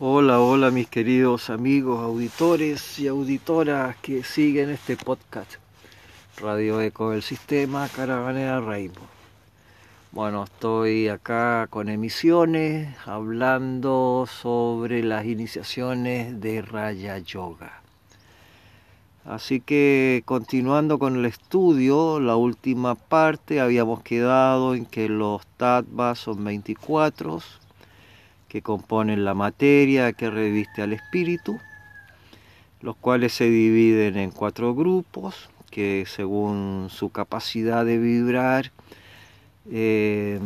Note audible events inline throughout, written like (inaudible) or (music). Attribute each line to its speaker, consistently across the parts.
Speaker 1: Hola, hola mis queridos amigos, auditores y auditoras que siguen este podcast. Radio Eco del Sistema Caravanera Rainbow. Bueno, estoy acá con emisiones hablando sobre las iniciaciones de Raya Yoga. Así que continuando con el estudio, la última parte habíamos quedado en que los tattvas son 24 que componen la materia que reviste al espíritu, los cuales se dividen en cuatro grupos que según su capacidad de vibrar em,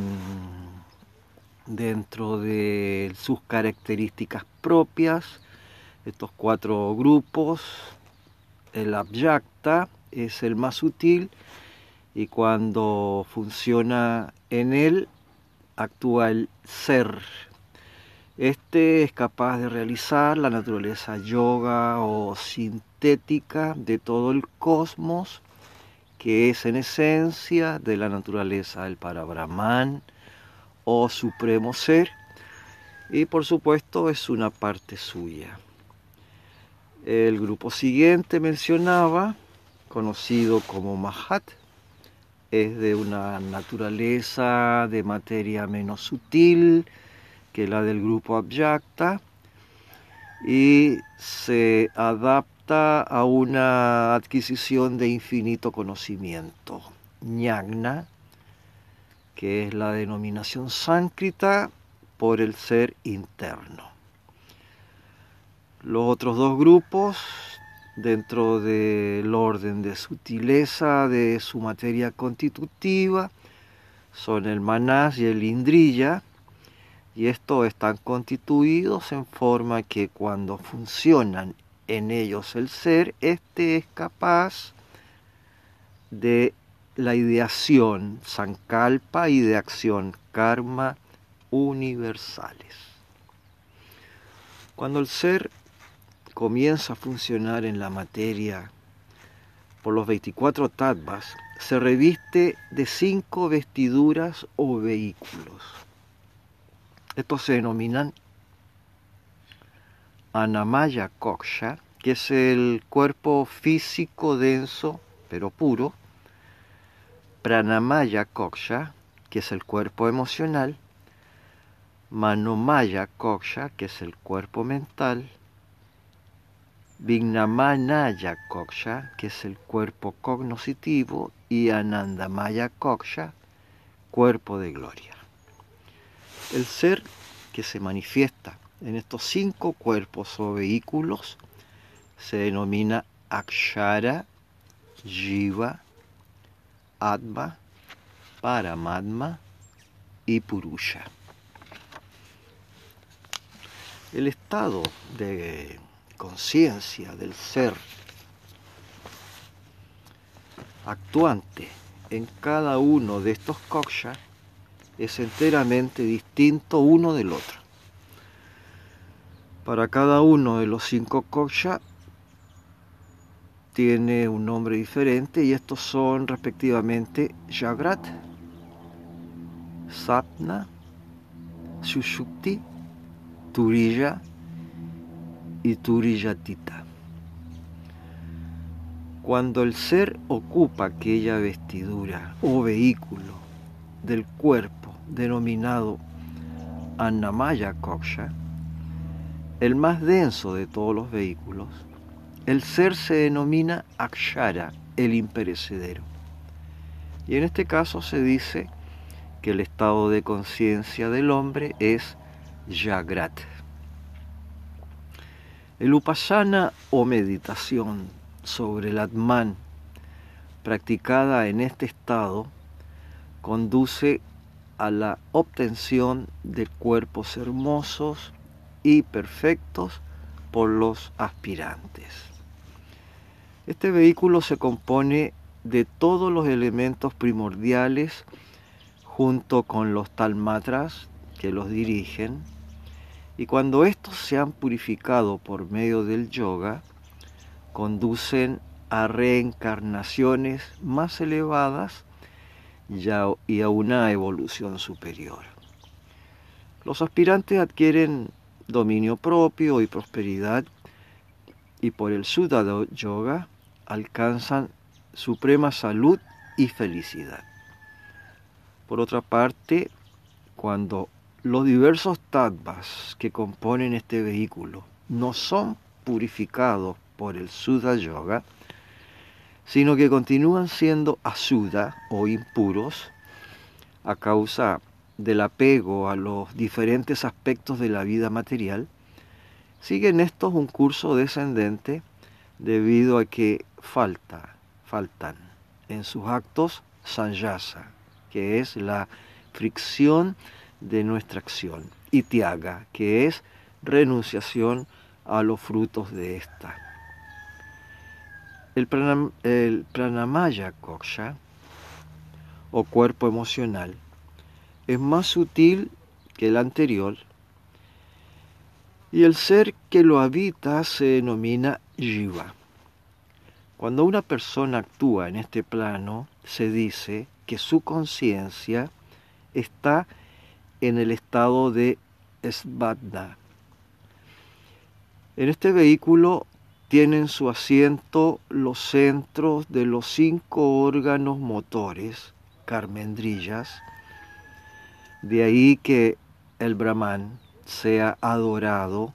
Speaker 1: dentro de sus características propias, estos cuatro grupos, el abyakta es el más sutil y cuando funciona en él actúa el ser. Este es capaz de realizar la naturaleza yoga o sintética de todo el cosmos, que es en esencia de la naturaleza del Parabrahman o Supremo Ser, y por supuesto es una parte suya. El grupo siguiente mencionaba, conocido como Mahat, es de una naturaleza de materia menos sutil que la del grupo Abyakta y se adapta a una adquisición de infinito conocimiento. Ñagna, que es la denominación sáncrita por el ser interno. Los otros dos grupos, dentro del orden de sutileza de su materia constitutiva, son el manás y el indrilla, y estos están constituidos en forma que cuando funcionan en ellos el ser, éste es capaz de la ideación sankalpa y de acción karma universales. Cuando el ser comienza a funcionar en la materia por los 24 tattvas, se reviste de cinco vestiduras o vehículos. Estos se denominan Anamaya Koksha, que es el cuerpo físico denso pero puro, Pranamaya Koksha, que es el cuerpo emocional, Manomaya Koksha, que es el cuerpo mental, Vignamanaya Koksha, que es el cuerpo cognoscitivo, y Anandamaya Koksha, cuerpo de gloria. El ser que se manifiesta en estos cinco cuerpos o vehículos se denomina Akshara, Jiva, Atma, Paramatma y Purusha. El estado de conciencia del ser actuante en cada uno de estos koksha es enteramente distinto uno del otro. Para cada uno de los cinco koksha tiene un nombre diferente y estos son respectivamente Jagrat, Sapna, Sushukti, Turiya y Turiyatita. Cuando el ser ocupa aquella vestidura o vehículo del cuerpo denominado Annamaya Koksha, el más denso de todos los vehículos, el ser se denomina Akshara, el imperecedero. Y en este caso se dice que el estado de conciencia del hombre es Jagrat. El upasana o meditación sobre el Atman practicada en este estado conduce a la obtención de cuerpos hermosos y perfectos por los aspirantes. Este vehículo se compone de todos los elementos primordiales junto con los talmatras que los dirigen, y cuando estos se han purificado por medio del yoga, conducen a reencarnaciones más elevadas y a una evolución superior. Los aspirantes adquieren dominio propio y prosperidad, y por el Sudha Yoga alcanzan suprema salud y felicidad. Por otra parte, cuando los diversos tattvas que componen este vehículo no son purificados por el Sudha Yoga, sino que continúan siendo asuda o impuros a causa del apego a los diferentes aspectos de la vida material, siguen estos un curso descendente debido a que falta, faltan en sus actos sanyasa, que es la fricción de nuestra acción, y tiaga, que es renunciación a los frutos de esta. El, pranamaya koksha, o cuerpo emocional, es más sutil que el anterior, y el ser que lo habita se denomina jiva. Cuando una persona actúa en este plano, se dice que su conciencia está en el estado de svadna. En este vehículo tienen su asiento los centros de los cinco órganos motores, carmendrillas, de ahí que el Brahman sea adorado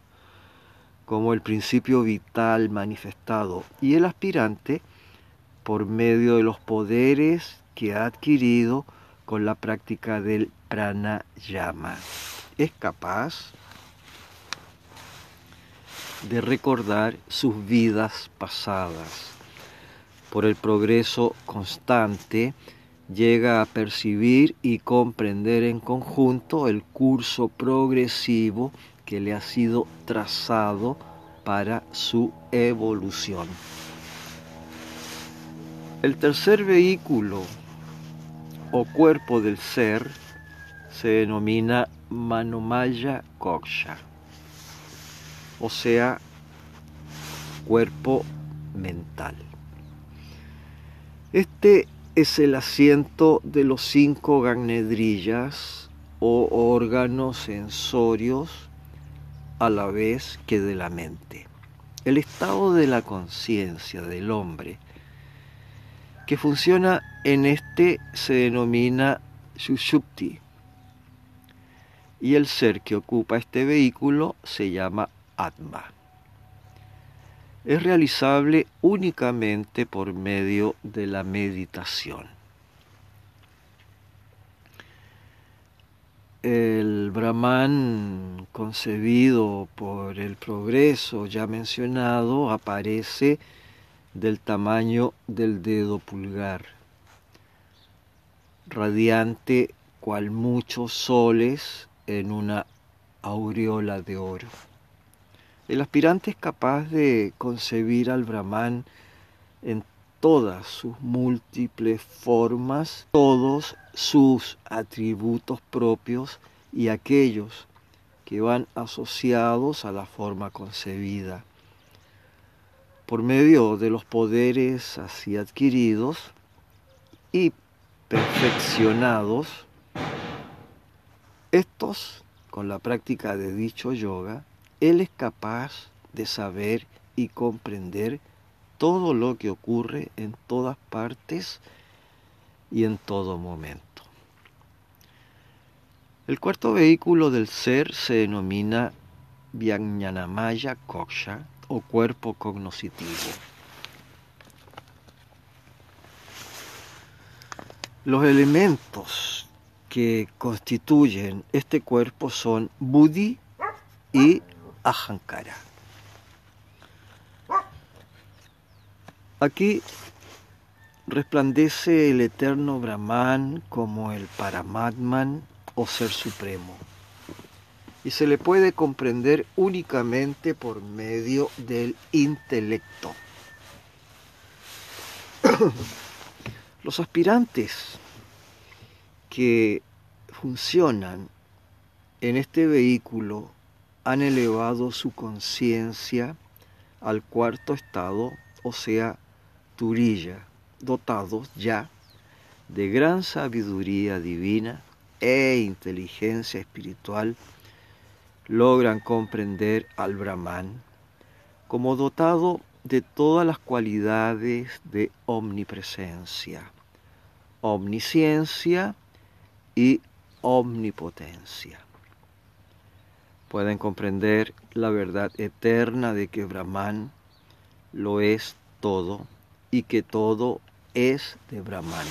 Speaker 1: como el principio vital manifestado y el aspirante por medio de los poderes que ha adquirido con la práctica del pranayama. Es capaz de recordar sus vidas pasadas. Por el progreso constante, llega a percibir y comprender en conjunto el curso progresivo que le ha sido trazado para su evolución. El tercer vehículo o cuerpo del ser se denomina Manomaya Koksha, o sea, cuerpo mental. Este es el asiento de los cinco gagnedrillas o órganos sensorios a la vez que de la mente. El estado de la conciencia del hombre que funciona en este se denomina Sushupti y el ser que ocupa este vehículo se llama Es realizable únicamente por medio de la meditación. el Brahman concebido por el progreso ya mencionado aparece del tamaño del dedo pulgar, radiante cual muchos soles en una aureola de oro. El aspirante es capaz de concebir al Brahman en todas sus múltiples formas, todos sus atributos propios y aquellos que van asociados a la forma concebida. Por medio de los poderes así adquiridos y perfeccionados, estos, con la práctica de dicho yoga, él es capaz de saber y comprender todo lo que ocurre en todas partes y en todo momento. El cuarto vehículo del ser se denomina Vyanyanamaya Koksha o cuerpo cognoscitivo. Los elementos que constituyen este cuerpo son Buddhi y Ahankara. Aquí resplandece el eterno Brahman como el Paramatman o Ser Supremo. Y se le puede comprender únicamente por medio del intelecto. (clears throat) Los aspirantes que funcionan en este vehículo han elevado su conciencia al cuarto estado, o sea, Turilla, dotados ya de gran sabiduría divina e inteligencia espiritual logran comprender al Brahman como dotado de todas las cualidades de omnipresencia, omnisciencia y omnipotencia. Pueden comprender la verdad eterna de que Brahman lo es todo y que todo es de Brahman.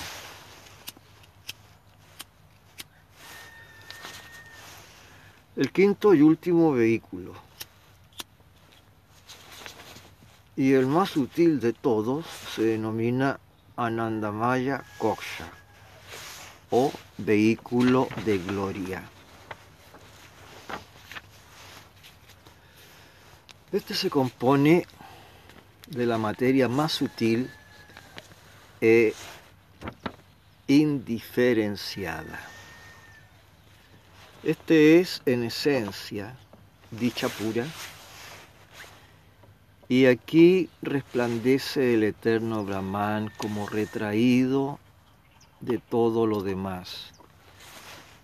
Speaker 1: El quinto y último vehículo y el más sutil de todos se denomina Anandamaya Koksha o vehículo de gloria. Este se compone de la materia más sutil e indiferenciada. Este es en esencia dicha pura y aquí resplandece el eterno Brahman como retraído de todo lo demás.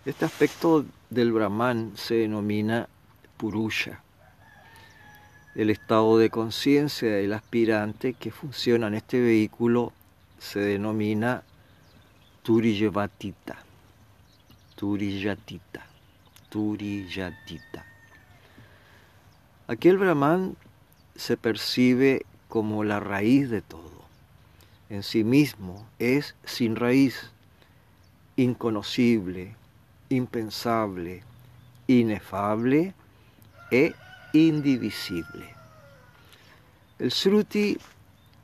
Speaker 1: Este aspecto del Brahman se denomina Purusha, el estado de conciencia del aspirante que funciona en este vehículo se denomina Turiyavatita. Turiyatita. Turiyatita. Aquel Brahman se percibe como la raíz de todo. En sí mismo es sin raíz, inconocible, impensable, inefable e indivisible. El Sruti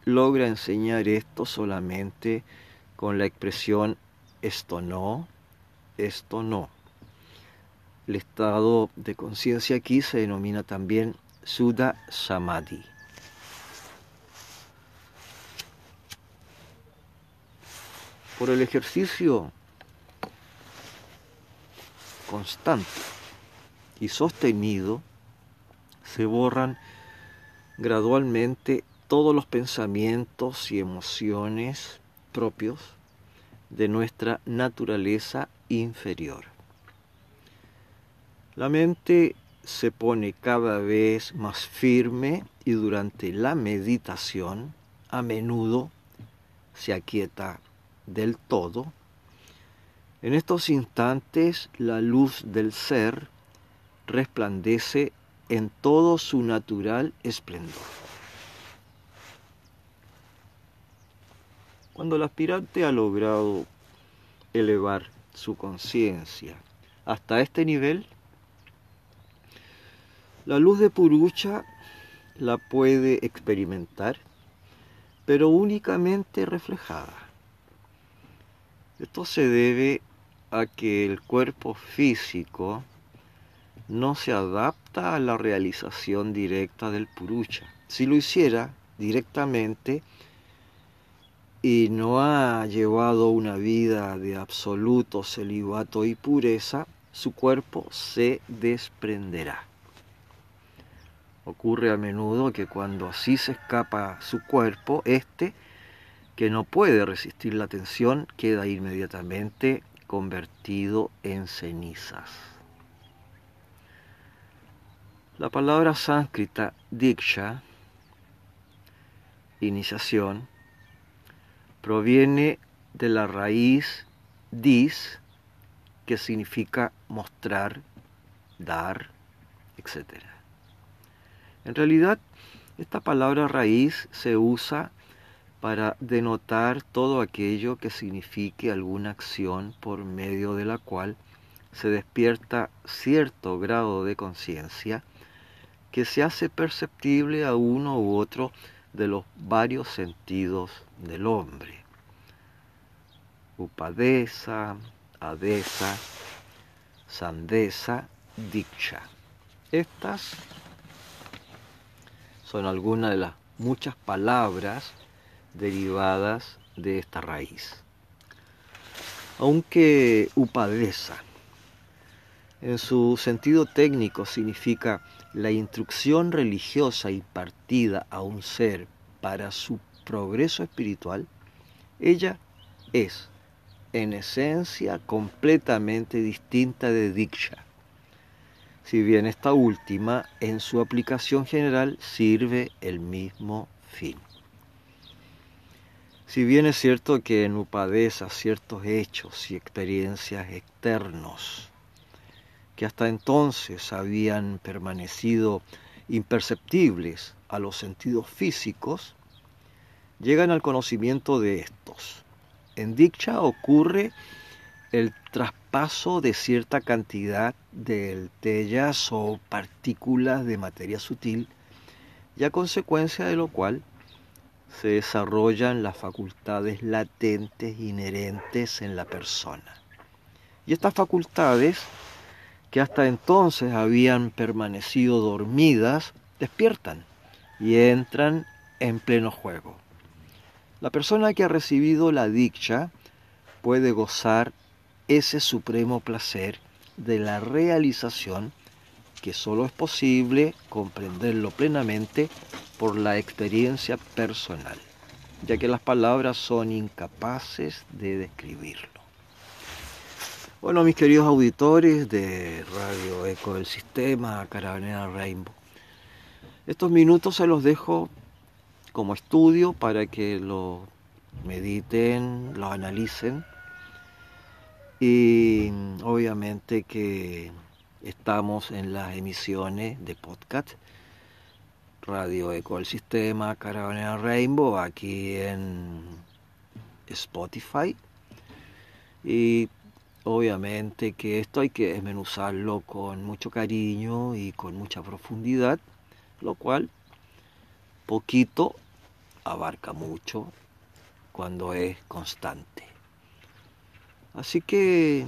Speaker 1: logra enseñar esto solamente con la expresión esto no, esto no. El estado de conciencia aquí se denomina también Sudha Samadhi. Por el ejercicio constante y sostenido, se borran gradualmente todos los pensamientos y emociones propios de nuestra naturaleza inferior. La mente se pone cada vez más firme y durante la meditación a menudo se aquieta del todo. En estos instantes la luz del ser resplandece en todo su natural esplendor. Cuando el aspirante ha logrado elevar su conciencia hasta este nivel, la luz de Purucha la puede experimentar, pero únicamente reflejada. Esto se debe a que el cuerpo físico no se adapta a la realización directa del Purucha. Si lo hiciera directamente y no ha llevado una vida de absoluto celibato y pureza, su cuerpo se desprenderá. Ocurre a menudo que cuando así se escapa su cuerpo, éste, que no puede resistir la tensión, queda inmediatamente convertido en cenizas. La palabra sánscrita diksha, iniciación, proviene de la raíz dis, que significa mostrar, dar, etc. En realidad, esta palabra raíz se usa para denotar todo aquello que signifique alguna acción por medio de la cual se despierta cierto grado de conciencia que se hace perceptible a uno u otro de los varios sentidos del hombre. Upadesa, Adesa, Sandesa, Diksha. Estas son algunas de las muchas palabras derivadas de esta raíz. Aunque upadesa en su sentido técnico significa la instrucción religiosa impartida a un ser para su progreso espiritual, ella es en esencia completamente distinta de Diksha. si bien esta última en su aplicación general sirve el mismo fin. Si bien es cierto que en Upadesa ciertos hechos y experiencias externos que hasta entonces habían permanecido imperceptibles a los sentidos físicos, llegan al conocimiento de estos. En Diksha ocurre el traspaso de cierta cantidad del tellas o partículas de materia sutil y a consecuencia de lo cual se desarrollan las facultades latentes inherentes en la persona. Y estas facultades, que hasta entonces habían permanecido dormidas, despiertan y entran en pleno juego. La persona que ha recibido la dicha puede gozar ese supremo placer de la realización que solo es posible comprenderlo plenamente por la experiencia personal, ya que las palabras son incapaces de describirlo. Bueno, mis queridos auditores de Radio Eco del Sistema, Carabinera Rainbow, estos minutos se los dejo como estudio para que lo mediten, lo analicen y obviamente que Estamos en las emisiones de podcast Radio Eco del Sistema, Caravana Rainbow, aquí en Spotify. Y obviamente que esto hay que desmenuzarlo con mucho cariño y con mucha profundidad, lo cual poquito abarca mucho cuando es constante. Así que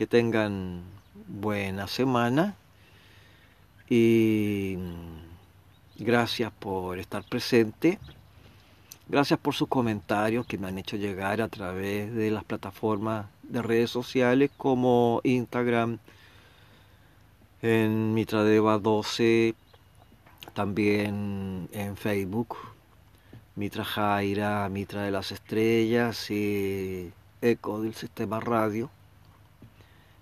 Speaker 1: que tengan buena semana y gracias por estar presente. Gracias por sus comentarios que me han hecho llegar a través de las plataformas de redes sociales como Instagram, en Mitradeva 12, también en Facebook, Mitra Jaira, Mitra de las Estrellas y Eco del Sistema Radio.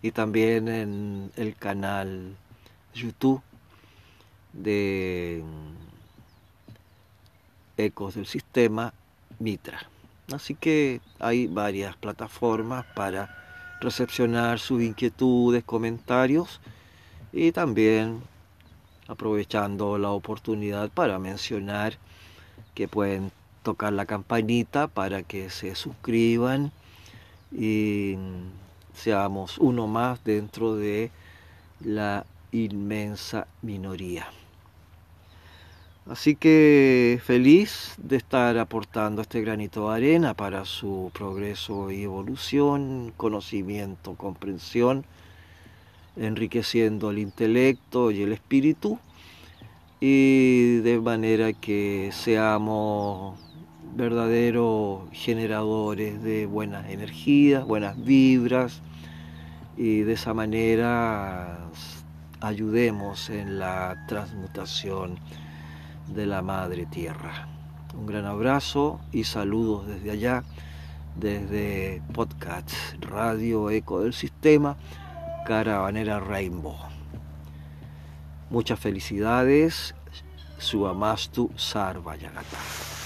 Speaker 1: Y también en el canal YouTube de Ecos del Sistema Mitra. Así que hay varias plataformas para recepcionar sus inquietudes, comentarios y también aprovechando la oportunidad para mencionar que pueden tocar la campanita para que se suscriban y seamos uno más dentro de la inmensa minoría. Así que feliz de estar aportando este granito de arena para su progreso y evolución, conocimiento, comprensión, enriqueciendo el intelecto y el espíritu, y de manera que seamos verdaderos generadores de buenas energías, buenas vibras, y de esa manera ayudemos en la transmutación de la Madre Tierra. Un gran abrazo y saludos desde allá, desde Podcast Radio Eco del Sistema, Caravanera Rainbow. Muchas felicidades, Suamastu Sarvayagata.